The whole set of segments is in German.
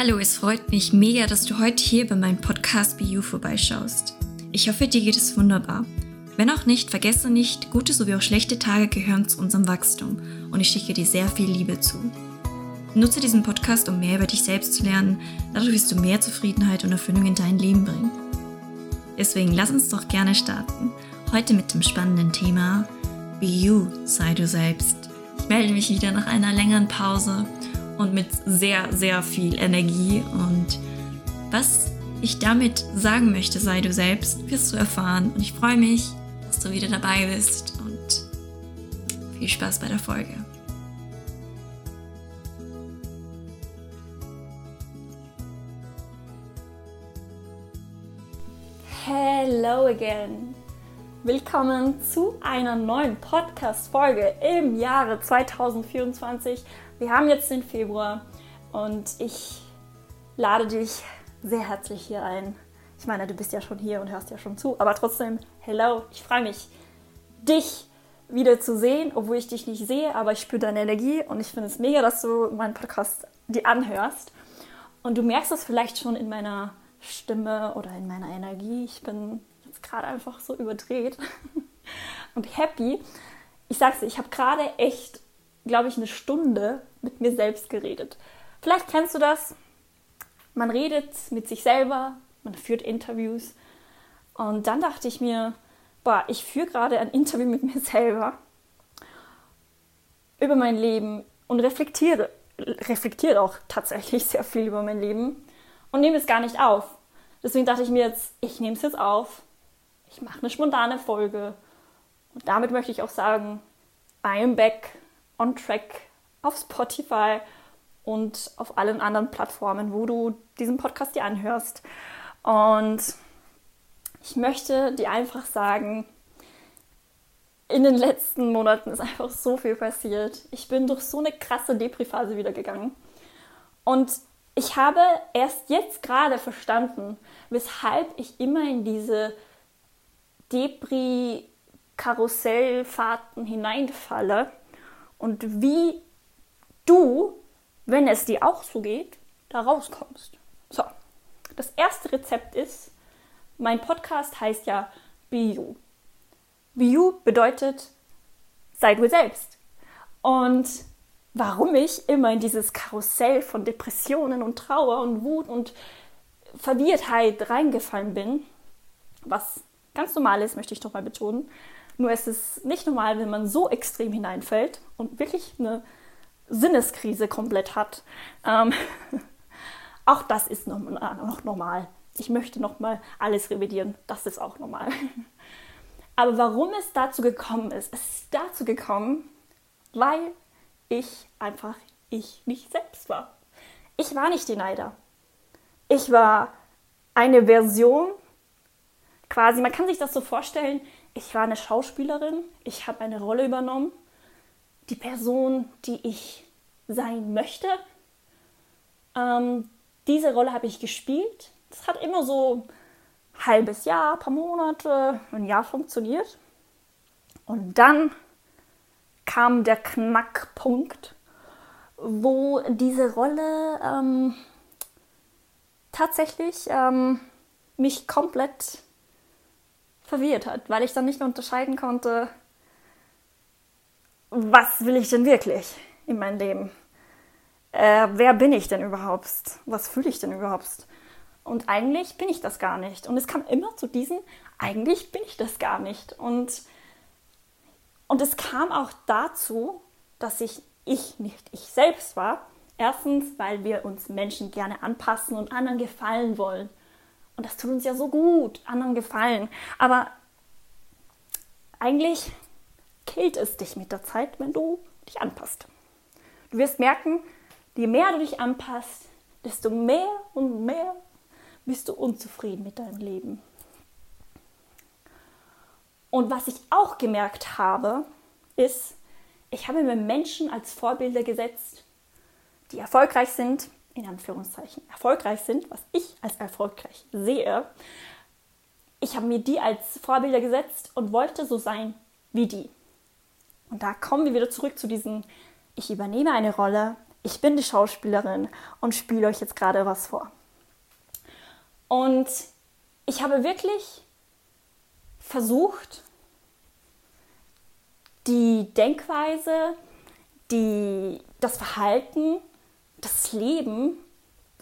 Hallo, es freut mich mega, dass du heute hier bei meinem Podcast Be You vorbeischaust. Ich hoffe, dir geht es wunderbar. Wenn auch nicht, vergesse nicht, gute sowie auch schlechte Tage gehören zu unserem Wachstum und ich schicke dir sehr viel Liebe zu. Nutze diesen Podcast, um mehr über dich selbst zu lernen, dadurch wirst du mehr Zufriedenheit und Erfüllung in dein Leben bringen. Deswegen lass uns doch gerne starten. Heute mit dem spannenden Thema Be You, sei du selbst. Ich melde mich wieder nach einer längeren Pause und mit sehr, sehr viel Energie. Und was ich damit sagen möchte, sei du selbst, wirst du erfahren. Und ich freue mich, dass du wieder dabei bist und viel Spaß bei der Folge. Hello again. Willkommen zu einer neuen Podcast-Folge im Jahre 2024. Wir haben jetzt den Februar und ich lade dich sehr herzlich hier ein. Ich meine, du bist ja schon hier und hörst ja schon zu, aber trotzdem, hello, ich freue mich, dich wieder zu sehen, obwohl ich dich nicht sehe, aber ich spüre deine Energie und ich finde es mega, dass du meinen Podcast dir anhörst. Und du merkst es vielleicht schon in meiner Stimme oder in meiner Energie. Ich bin jetzt gerade einfach so überdreht und happy. Ich sag's dir, ich habe gerade echt glaube ich, eine Stunde mit mir selbst geredet. Vielleicht kennst du das. Man redet mit sich selber, man führt Interviews. Und dann dachte ich mir, boah, ich führe gerade ein Interview mit mir selber über mein Leben und reflektiere, reflektiere auch tatsächlich sehr viel über mein Leben und nehme es gar nicht auf. Deswegen dachte ich mir jetzt, ich nehme es jetzt auf, ich mache eine spontane Folge und damit möchte ich auch sagen, I am back on track auf Spotify und auf allen anderen Plattformen, wo du diesen Podcast dir anhörst. Und ich möchte dir einfach sagen, in den letzten Monaten ist einfach so viel passiert. Ich bin durch so eine krasse Depri-Phase wieder gegangen. Und ich habe erst jetzt gerade verstanden, weshalb ich immer in diese Depri-Karussellfahrten hineinfalle und wie du, wenn es dir auch so geht, da rauskommst. So, das erste Rezept ist, mein Podcast heißt ja Be You. Be You bedeutet, sei du selbst. Und warum ich immer in dieses Karussell von Depressionen und Trauer und Wut und Verwirrtheit reingefallen bin, was ganz normal ist, möchte ich doch mal betonen, nur es ist nicht normal, wenn man so extrem hineinfällt und wirklich eine Sinneskrise komplett hat. Ähm, auch das ist noch, noch normal. Ich möchte noch mal alles revidieren. Das ist auch normal. Aber warum es dazu gekommen ist, es ist dazu gekommen, weil ich einfach ich nicht selbst war. Ich war nicht die Neider. Ich war eine Version, quasi, man kann sich das so vorstellen, ich war eine Schauspielerin, ich habe eine Rolle übernommen, die Person, die ich sein möchte. Ähm, diese Rolle habe ich gespielt. Das hat immer so ein halbes Jahr, ein paar Monate, ein Jahr funktioniert. Und dann kam der Knackpunkt, wo diese Rolle ähm, tatsächlich ähm, mich komplett verwirrt hat, weil ich dann nicht mehr unterscheiden konnte, was will ich denn wirklich in meinem Leben? Äh, wer bin ich denn überhaupt? Was fühle ich denn überhaupt? Und eigentlich bin ich das gar nicht. Und es kam immer zu diesem, eigentlich bin ich das gar nicht. Und, und es kam auch dazu, dass ich ich nicht ich selbst war. Erstens, weil wir uns Menschen gerne anpassen und anderen gefallen wollen. Und das tut uns ja so gut, anderen gefallen. Aber eigentlich killt es dich mit der Zeit, wenn du dich anpasst. Du wirst merken, je mehr du dich anpasst, desto mehr und mehr bist du unzufrieden mit deinem Leben. Und was ich auch gemerkt habe, ist, ich habe mir Menschen als Vorbilder gesetzt, die erfolgreich sind, in Anführungszeichen erfolgreich sind, was ich als erfolgreich sehe. Ich habe mir die als Vorbilder gesetzt und wollte so sein wie die. Und da kommen wir wieder zurück zu diesem, ich übernehme eine Rolle, ich bin die Schauspielerin und spiele euch jetzt gerade was vor. Und ich habe wirklich versucht, die Denkweise, die, das Verhalten, das Leben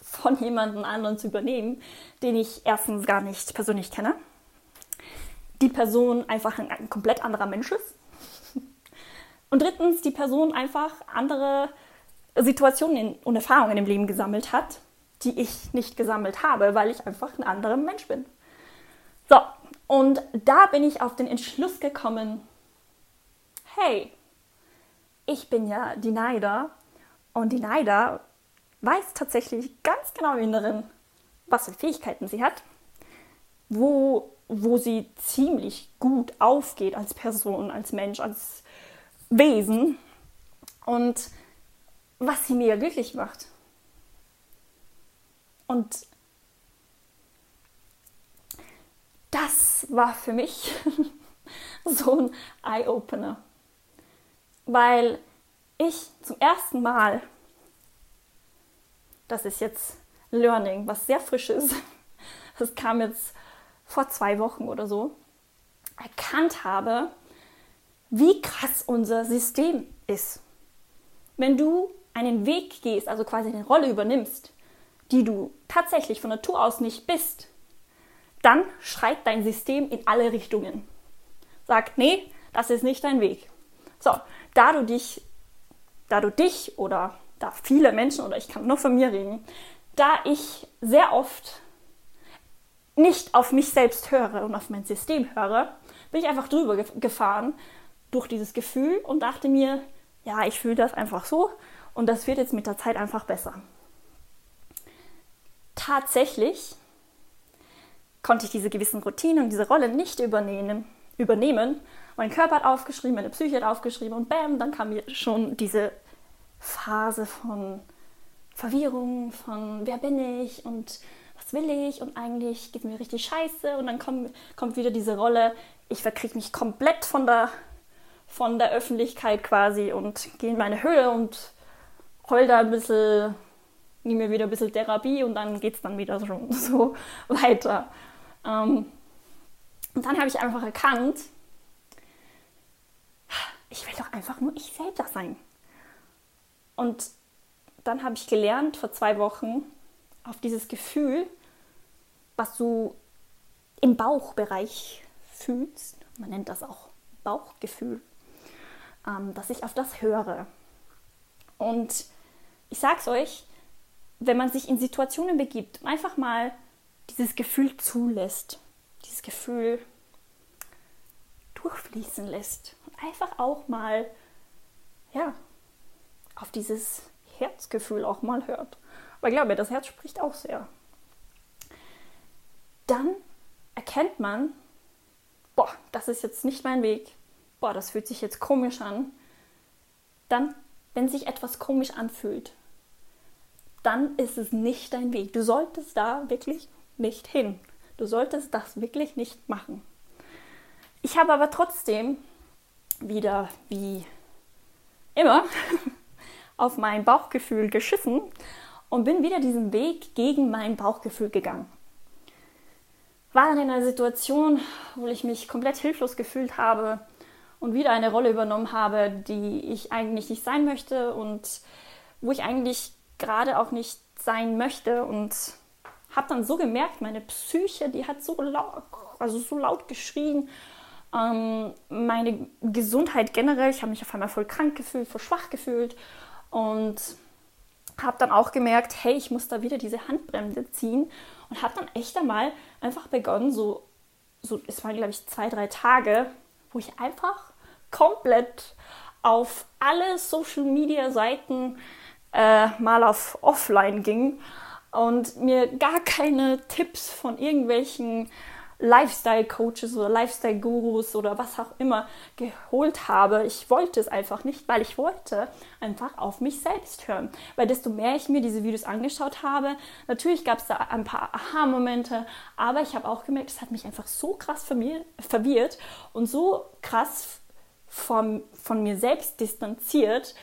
von jemandem anderen zu übernehmen, den ich erstens gar nicht persönlich kenne, die Person einfach ein, ein komplett anderer Mensch ist und drittens die Person einfach andere Situationen und Erfahrungen im Leben gesammelt hat, die ich nicht gesammelt habe, weil ich einfach ein anderer Mensch bin. So, und da bin ich auf den Entschluss gekommen, hey, ich bin ja die Neider und die Neider weiß tatsächlich ganz genau im Inneren, was für Fähigkeiten sie hat, wo, wo sie ziemlich gut aufgeht als Person, als Mensch, als Wesen und was sie mir glücklich macht. Und das war für mich so ein Eye-Opener, weil ich zum ersten Mal, das ist jetzt Learning, was sehr frisch ist, das kam jetzt vor zwei Wochen oder so, erkannt habe, wie krass unser System ist. Wenn du einen Weg gehst, also quasi eine Rolle übernimmst, die du tatsächlich von Natur aus nicht bist, dann schreit dein System in alle Richtungen. Sagt, nee, das ist nicht dein Weg. So, da du dich, da du dich oder da viele Menschen, oder ich kann nur von mir reden, da ich sehr oft nicht auf mich selbst höre und auf mein System höre, bin ich einfach drüber gefahren durch dieses Gefühl und dachte mir, ja, ich fühle das einfach so und das wird jetzt mit der Zeit einfach besser. Tatsächlich konnte ich diese gewissen Routinen und diese Rolle nicht übernehmen. übernehmen. Mein Körper hat aufgeschrieben, meine Psyche hat aufgeschrieben und bam, dann kam mir schon diese Phase von Verwirrung, von wer bin ich und was will ich und eigentlich geht mir richtig scheiße und dann kommt, kommt wieder diese Rolle, ich verkriege mich komplett von der von der Öffentlichkeit quasi und gehe in meine Höhle und heul da ein bisschen, nehme mir wieder ein bisschen Therapie und dann geht es dann wieder so, so weiter. Ähm, und dann habe ich einfach erkannt, ich will doch einfach nur ich selber sein. Und dann habe ich gelernt vor zwei Wochen auf dieses Gefühl, was du im Bauchbereich fühlst, man nennt das auch Bauchgefühl, ähm, dass ich auf das höre. Und ich sage es euch, wenn man sich in Situationen begibt einfach mal dieses Gefühl zulässt, dieses Gefühl durchfließen lässt und einfach auch mal, ja, auf dieses Herzgefühl auch mal hört. Ich glaube, das Herz spricht auch sehr. Dann erkennt man, boah, das ist jetzt nicht mein Weg boah, das fühlt sich jetzt komisch an, dann, wenn sich etwas komisch anfühlt, dann ist es nicht dein Weg. Du solltest da wirklich nicht hin. Du solltest das wirklich nicht machen. Ich habe aber trotzdem wieder wie immer auf mein Bauchgefühl geschissen und bin wieder diesen Weg gegen mein Bauchgefühl gegangen. War dann in einer Situation, wo ich mich komplett hilflos gefühlt habe, und wieder eine Rolle übernommen habe, die ich eigentlich nicht sein möchte und wo ich eigentlich gerade auch nicht sein möchte und habe dann so gemerkt, meine Psyche, die hat so laut, also so laut geschrien. Ähm, meine Gesundheit generell, ich habe mich auf einmal voll krank gefühlt, voll schwach gefühlt und habe dann auch gemerkt, hey, ich muss da wieder diese Handbremse ziehen. Und habe dann echt einmal einfach begonnen, so, so es waren glaube ich zwei, drei Tage, wo ich einfach komplett auf alle Social Media Seiten äh, mal auf Offline ging und mir gar keine Tipps von irgendwelchen Lifestyle-Coaches oder Lifestyle-Gurus oder was auch immer geholt habe. Ich wollte es einfach nicht, weil ich wollte einfach auf mich selbst hören. Weil desto mehr ich mir diese Videos angeschaut habe, natürlich gab es da ein paar Aha-Momente, aber ich habe auch gemerkt, es hat mich einfach so krass verwirrt und so krass von, von mir selbst distanziert,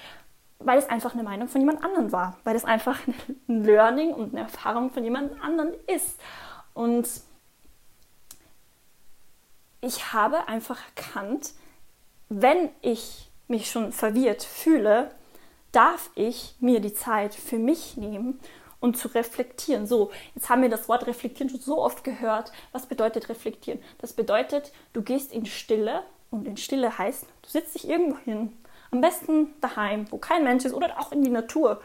weil es einfach eine Meinung von jemand anderem war, weil es einfach ein Learning und eine Erfahrung von jemand anderem ist. Und ich habe einfach erkannt, wenn ich mich schon verwirrt fühle, darf ich mir die Zeit für mich nehmen und zu reflektieren. So, jetzt haben wir das Wort reflektieren schon so oft gehört. Was bedeutet reflektieren? Das bedeutet, du gehst in Stille und in Stille heißt, du sitzt dich irgendwo hin, am besten daheim, wo kein Mensch ist oder auch in die Natur.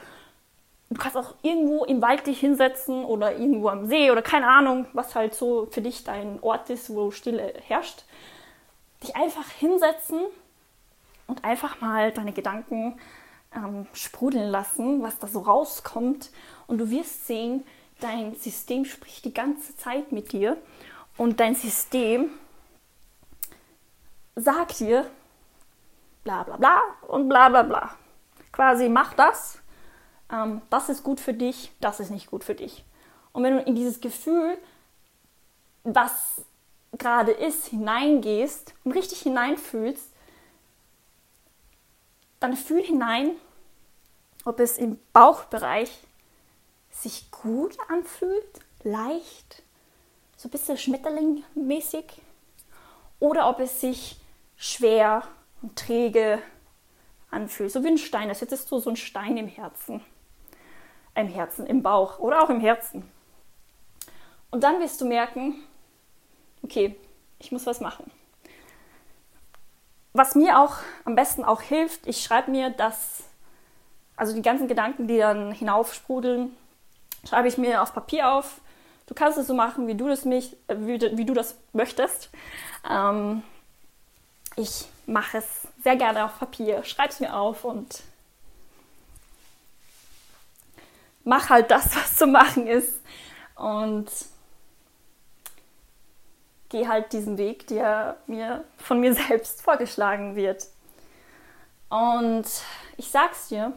Du kannst auch irgendwo im Wald dich hinsetzen oder irgendwo am See oder keine Ahnung, was halt so für dich dein Ort ist, wo Stille herrscht. Dich einfach hinsetzen und einfach mal deine Gedanken ähm, sprudeln lassen, was da so rauskommt. Und du wirst sehen, dein System spricht die ganze Zeit mit dir und dein System sagt dir, bla bla bla und bla bla bla. Quasi mach das, ähm, das ist gut für dich, das ist nicht gut für dich. Und wenn du in dieses Gefühl, was gerade ist, hineingehst und richtig hineinfühlst, dann fühl hinein, ob es im Bauchbereich sich gut anfühlt, leicht, so ein bisschen schmetterlingmäßig, oder ob es sich schwer und träge anfühlt, so wie ein Stein. Das hättest du so ein Stein im Herzen. Im Herzen, im Bauch oder auch im Herzen. Und dann wirst du merken, okay, ich muss was machen. Was mir auch am besten auch hilft, ich schreibe mir das, also die ganzen Gedanken, die dann hinaufsprudeln, schreibe ich mir auf Papier auf. Du kannst es so machen, wie du das, mich, äh, wie, wie du das möchtest. Ähm, ich mache es sehr gerne auf Papier, schreibe es mir auf und mach halt das, was zu machen ist. Und gehe halt diesen Weg, der mir von mir selbst vorgeschlagen wird. Und ich sag's dir,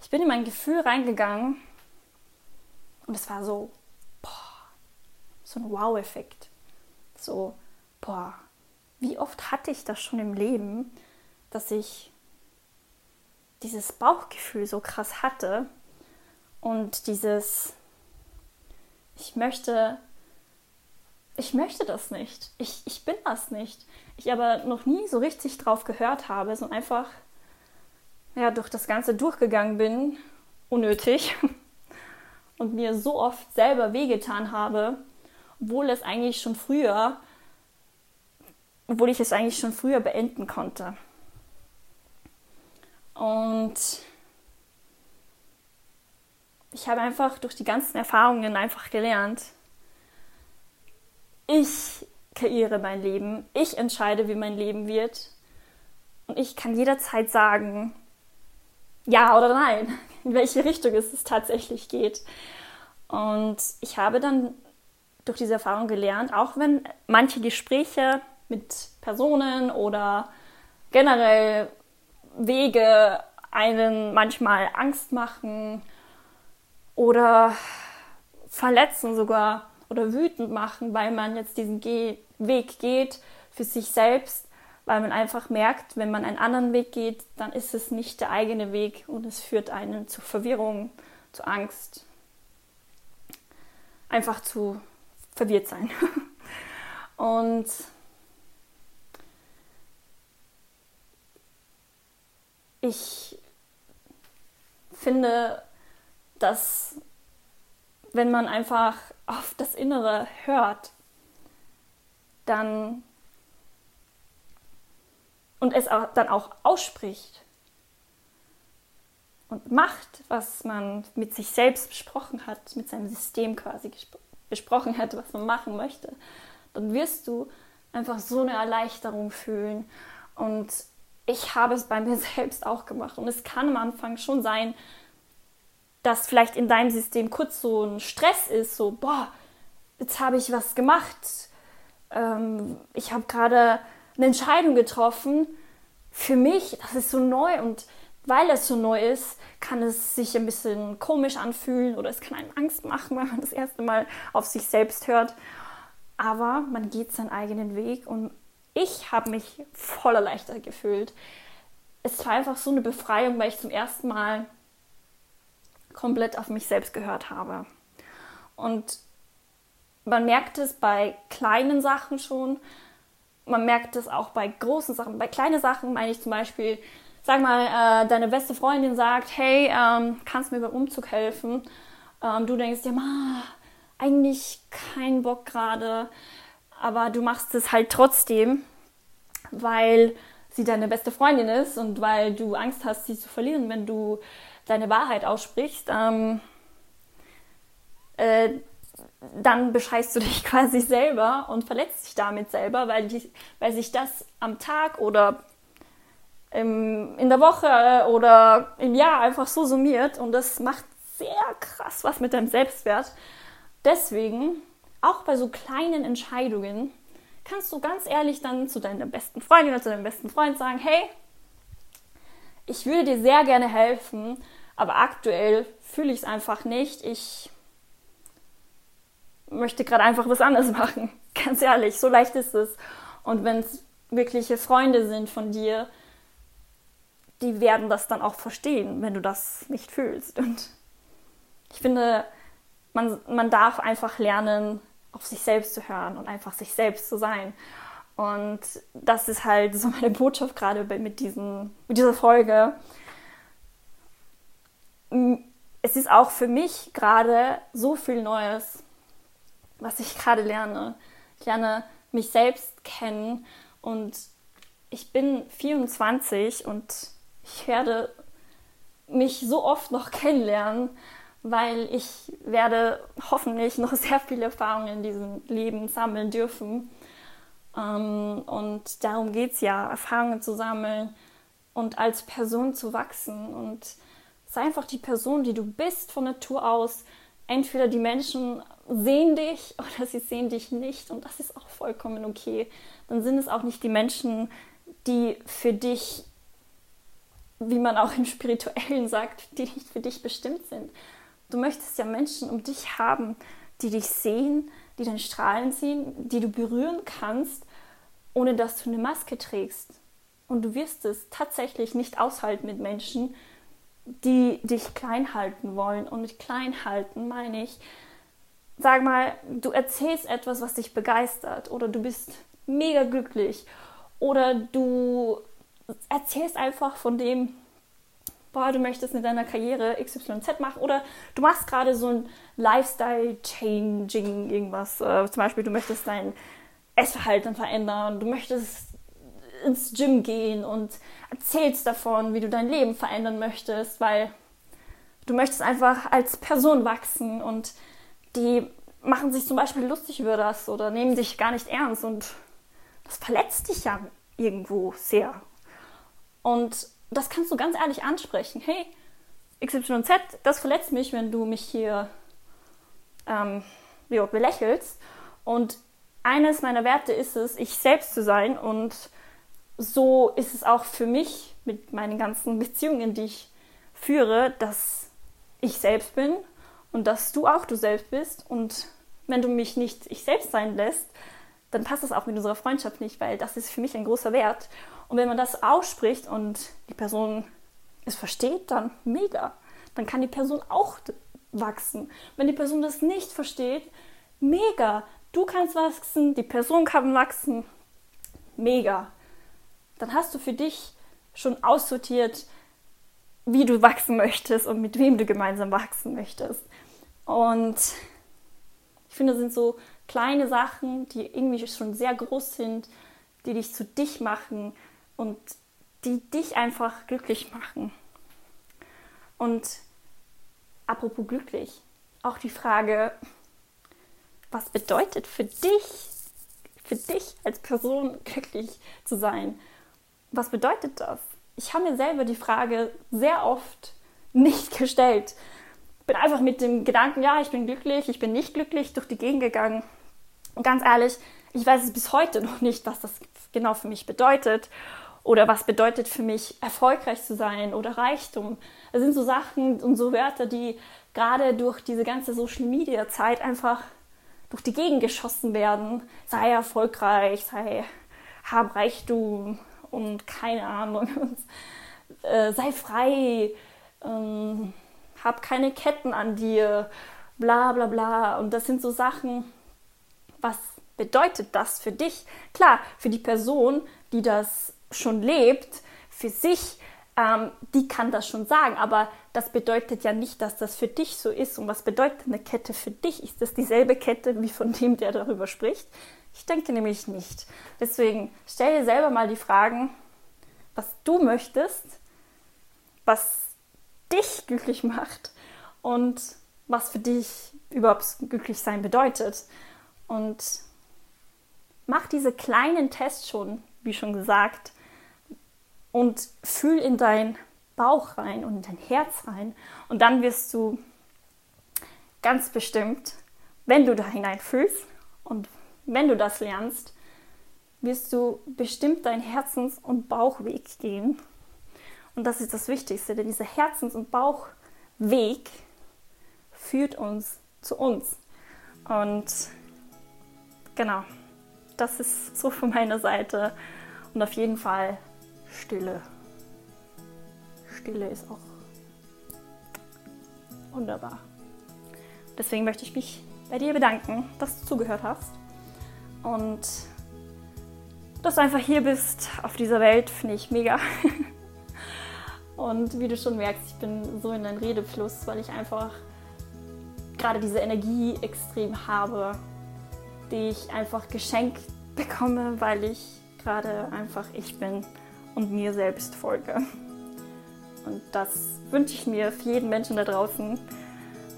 ich bin in mein Gefühl reingegangen und es war so, boah, so ein Wow-Effekt. So, boah, wie oft hatte ich das schon im Leben, dass ich dieses Bauchgefühl so krass hatte und dieses, ich möchte, ich möchte das nicht, ich, ich bin das nicht. Ich aber noch nie so richtig drauf gehört habe, sondern einfach ja, durch das Ganze durchgegangen bin, unnötig, und mir so oft selber wehgetan habe, obwohl es eigentlich schon früher obwohl ich es eigentlich schon früher beenden konnte. Und ich habe einfach durch die ganzen Erfahrungen einfach gelernt, ich kreiere mein Leben, ich entscheide, wie mein Leben wird. Und ich kann jederzeit sagen, ja oder nein, in welche Richtung es tatsächlich geht. Und ich habe dann durch diese Erfahrung gelernt, auch wenn manche Gespräche mit Personen oder generell Wege einen manchmal Angst machen oder verletzen sogar oder wütend machen, weil man jetzt diesen Ge Weg geht für sich selbst, weil man einfach merkt, wenn man einen anderen Weg geht, dann ist es nicht der eigene Weg und es führt einen zu Verwirrung, zu Angst, einfach zu verwirrt sein. Und ich finde, dass wenn man einfach auf das Innere hört, dann und es auch, dann auch ausspricht und macht, was man mit sich selbst besprochen hat, mit seinem System quasi besprochen hat, was man machen möchte, dann wirst du einfach so eine Erleichterung fühlen und ich habe es bei mir selbst auch gemacht. Und es kann am Anfang schon sein, dass vielleicht in deinem System kurz so ein Stress ist, so, boah, jetzt habe ich was gemacht. Ähm, ich habe gerade eine Entscheidung getroffen. Für mich, das ist so neu und weil es so neu ist, kann es sich ein bisschen komisch anfühlen oder es kann einem Angst machen, wenn man das erste Mal auf sich selbst hört. Aber man geht seinen eigenen Weg und ich habe mich voller leichter gefühlt. es war einfach so eine Befreiung, weil ich zum ersten Mal komplett auf mich selbst gehört habe. Und man merkt es bei kleinen Sachen schon, man merkt es auch bei großen Sachen. Bei kleinen Sachen meine ich zum Beispiel, sag mal, äh, deine beste Freundin sagt, hey, ähm, kannst mir beim Umzug helfen? Ähm, du denkst dir, ma, eigentlich kein Bock gerade, aber du machst es halt trotzdem, weil sie deine beste Freundin ist und weil du Angst hast, sie zu verlieren, wenn du deine Wahrheit aussprichst. Ähm, äh, dann bescheißt du dich quasi selber und verletzt dich damit selber, weil, die, weil sich das am Tag oder im, in der Woche oder im Jahr einfach so summiert und das macht sehr krass was mit deinem Selbstwert. Deswegen, auch bei so kleinen Entscheidungen, kannst du ganz ehrlich dann zu deiner besten Freundin oder zu deinem besten Freund sagen, hey, ich würde dir sehr gerne helfen, aber aktuell fühle ich es einfach nicht. Ich möchte gerade einfach was anderes machen. Ganz ehrlich, so leicht ist es. Und wenn es wirkliche Freunde sind von dir, die werden das dann auch verstehen, wenn du das nicht fühlst. Und ich finde, man, man darf einfach lernen, auf sich selbst zu hören und einfach sich selbst zu sein. Und das ist halt so meine Botschaft gerade mit, diesen, mit dieser Folge. Es ist auch für mich gerade so viel Neues, was ich gerade lerne. Ich lerne mich selbst kennen und ich bin 24 und ich werde mich so oft noch kennenlernen, weil ich werde hoffentlich noch sehr viele Erfahrungen in diesem Leben sammeln dürfen. Ähm, und darum geht es ja, Erfahrungen zu sammeln und als Person zu wachsen. Und sei einfach die Person, die du bist von Natur aus. Entweder die Menschen sehen dich oder sie sehen dich nicht und das ist auch vollkommen okay. Dann sind es auch nicht die Menschen, die für dich, wie man auch im Spirituellen sagt, die nicht für dich bestimmt sind. Du möchtest ja Menschen um dich haben, die dich sehen, die dein Strahlen sehen, die du berühren kannst, ohne dass du eine Maske trägst. Und du wirst es tatsächlich nicht aushalten mit Menschen, die dich klein halten wollen. Und mit klein halten meine ich, sag mal, du erzählst etwas, was dich begeistert oder du bist mega glücklich oder du erzählst einfach von dem, boah, du möchtest in deiner Karriere XYZ machen oder du machst gerade so ein Lifestyle-Changing irgendwas. Äh, zum Beispiel, du möchtest dein Essverhalten verändern, du möchtest ins Gym gehen und erzählst davon, wie du dein Leben verändern möchtest, weil du möchtest einfach als Person wachsen und die machen sich zum Beispiel lustig über das oder nehmen dich gar nicht ernst und das verletzt dich ja irgendwo sehr. Und das kannst du ganz ehrlich ansprechen. Hey, XYZ, das verletzt mich, wenn du mich hier ähm, ja, belächelst. Und eines meiner Werte ist es, ich selbst zu sein. Und so ist es auch für mich mit meinen ganzen Beziehungen, die ich führe, dass ich selbst bin und dass du auch du selbst bist. Und wenn du mich nicht ich selbst sein lässt, dann passt das auch mit unserer Freundschaft nicht, weil das ist für mich ein großer Wert. Und wenn man das ausspricht und die Person es versteht, dann mega. Dann kann die Person auch wachsen. Wenn die Person das nicht versteht, mega. Du kannst wachsen, die Person kann wachsen, mega. Dann hast du für dich schon aussortiert, wie du wachsen möchtest und mit wem du gemeinsam wachsen möchtest. Und ich finde, das sind so kleine Sachen, die irgendwie schon sehr groß sind, die dich zu dich machen und die dich einfach glücklich machen. Und apropos glücklich, auch die Frage, was bedeutet für dich, für dich als Person glücklich zu sein? Was bedeutet das? Ich habe mir selber die Frage sehr oft nicht gestellt bin einfach mit dem Gedanken, ja, ich bin glücklich, ich bin nicht glücklich, durch die Gegend gegangen. Und ganz ehrlich, ich weiß es bis heute noch nicht, was das genau für mich bedeutet oder was bedeutet für mich, erfolgreich zu sein oder Reichtum. Das sind so Sachen und so Wörter, die gerade durch diese ganze Social-Media-Zeit einfach durch die Gegend geschossen werden. Sei erfolgreich, sei hab Reichtum und keine Ahnung. äh, sei frei, ähm, hab keine Ketten an dir, bla bla bla. Und das sind so Sachen, was bedeutet das für dich? Klar, für die Person, die das schon lebt, für sich, ähm, die kann das schon sagen, aber das bedeutet ja nicht, dass das für dich so ist. Und was bedeutet eine Kette für dich? Ist das dieselbe Kette wie von dem, der darüber spricht? Ich denke nämlich nicht. Deswegen stell dir selber mal die Fragen, was du möchtest, was dich glücklich macht und was für dich überhaupt glücklich sein bedeutet. Und mach diese kleinen Tests schon, wie schon gesagt, und fühl in dein Bauch rein und in dein Herz rein. Und dann wirst du ganz bestimmt, wenn du da hineinfühlst und wenn du das lernst, wirst du bestimmt deinen Herzens- und Bauchweg gehen. Und das ist das Wichtigste, denn dieser Herzens- und Bauchweg führt uns zu uns. Und genau, das ist so von meiner Seite. Und auf jeden Fall Stille. Stille ist auch wunderbar. Deswegen möchte ich mich bei dir bedanken, dass du zugehört hast. Und dass du einfach hier bist auf dieser Welt, finde ich mega. Und wie du schon merkst, ich bin so in einem Redefluss, weil ich einfach gerade diese Energie extrem habe, die ich einfach geschenkt bekomme, weil ich gerade einfach ich bin und mir selbst folge. Und das wünsche ich mir für jeden Menschen da draußen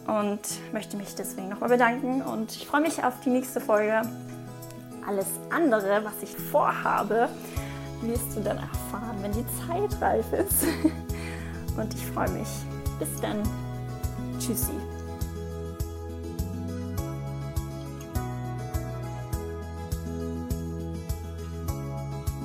und möchte mich deswegen nochmal bedanken und ich freue mich auf die nächste Folge. Alles andere, was ich vorhabe, wirst du dann erfahren, wenn die Zeit reif ist. Und ich freue mich. Bis dann. Tschüssi.